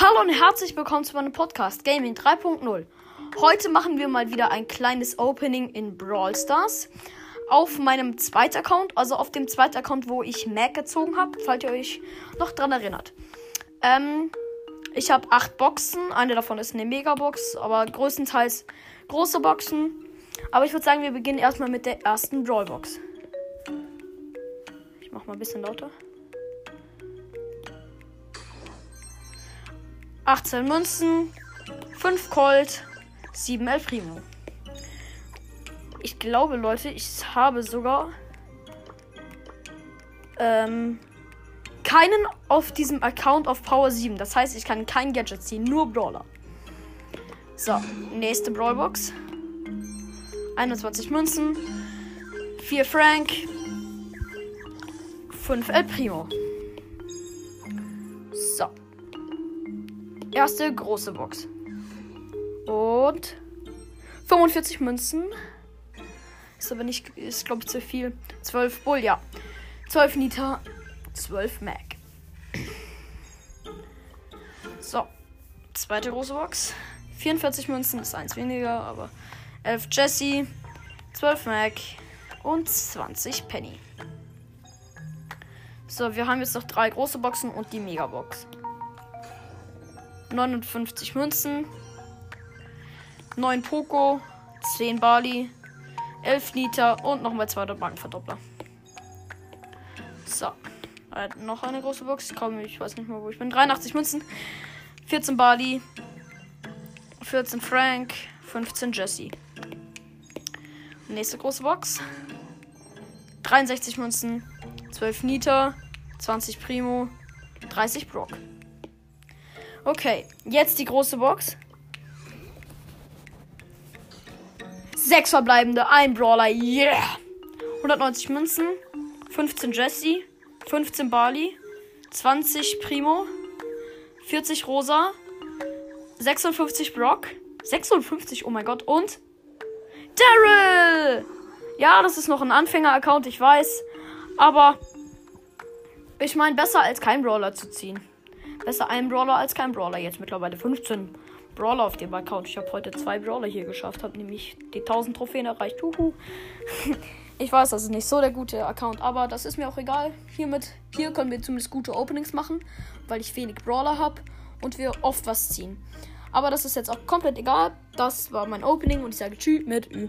Hallo und herzlich willkommen zu meinem Podcast Gaming 3.0. Heute machen wir mal wieder ein kleines Opening in Brawl Stars auf meinem zweiten Account, also auf dem zweiten Account, wo ich Mac gezogen habe, falls ihr euch noch dran erinnert. Ähm, ich habe acht Boxen, eine davon ist eine Megabox, aber größtenteils große Boxen. Aber ich würde sagen, wir beginnen erstmal mit der ersten Brawlbox. Ich mach mal ein bisschen lauter. 18 Münzen, 5 Colt, 7 El Primo. Ich glaube, Leute, ich habe sogar ähm, keinen auf diesem Account auf Power 7. Das heißt, ich kann kein Gadget ziehen, nur Brawler. So, nächste Brawlbox. 21 Münzen, 4 Frank, 5 El Primo. Erste große Box. Und 45 Münzen. Ist aber nicht, ist glaube ich zu viel. 12 Bull, ja. 12 Nita, 12 Mac. So. Zweite große Box. 44 Münzen ist eins weniger, aber 11 Jesse, 12 Mac und 20 Penny. So, wir haben jetzt noch drei große Boxen und die Megabox. 59 Münzen, 9 Poco, 10 Bali, 11 Liter und nochmal 200 Bankenverdoppler. So, noch eine große Box. Komm, ich weiß nicht mehr, wo ich bin. 83 Münzen, 14 Bali, 14 Frank, 15 Jesse. Nächste große Box. 63 Münzen, 12 Nita, 20 Primo, 30 Brock. Okay, jetzt die große Box. Sechs verbleibende, ein Brawler, yeah! 190 Münzen, 15 Jesse, 15 Barley, 20 Primo, 40 Rosa, 56 Brock, 56, oh mein Gott, und Daryl! Ja, das ist noch ein Anfänger-Account, ich weiß. Aber ich meine, besser als kein Brawler zu ziehen. Besser ein Brawler als kein Brawler. Jetzt mittlerweile 15 Brawler auf dem Account. Ich habe heute zwei Brawler hier geschafft, habe nämlich die 1000 Trophäen erreicht. Uhu. Ich weiß, das ist nicht so der gute Account, aber das ist mir auch egal. Hiermit, hier können wir zumindest gute Openings machen, weil ich wenig Brawler habe und wir oft was ziehen. Aber das ist jetzt auch komplett egal. Das war mein Opening und ich sage Tschüss mit Ü.